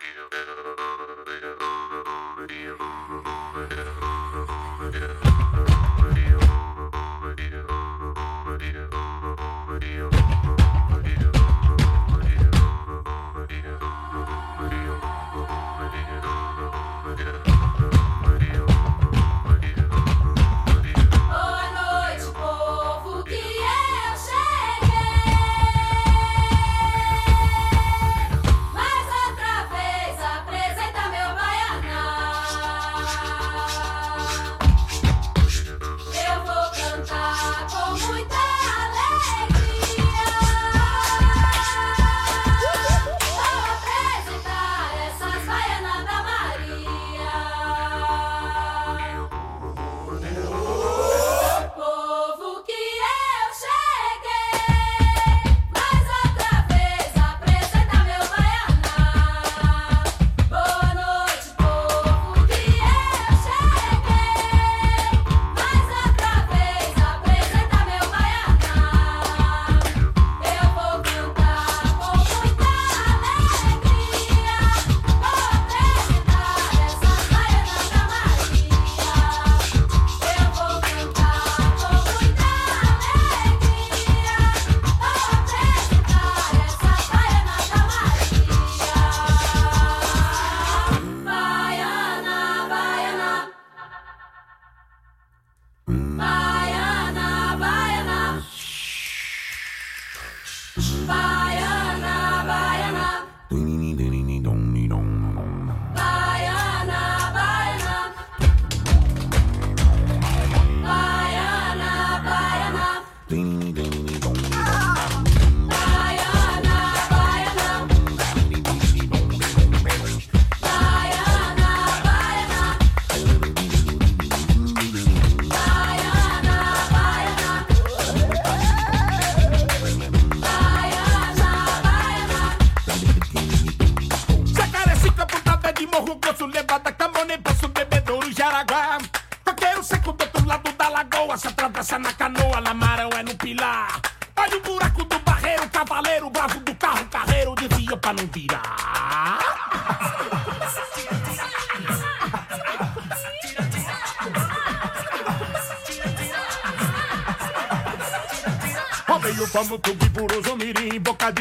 なるほど。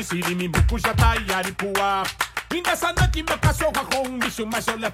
siri mi buku jata yari puwa. Minda sana ki makaso kwa la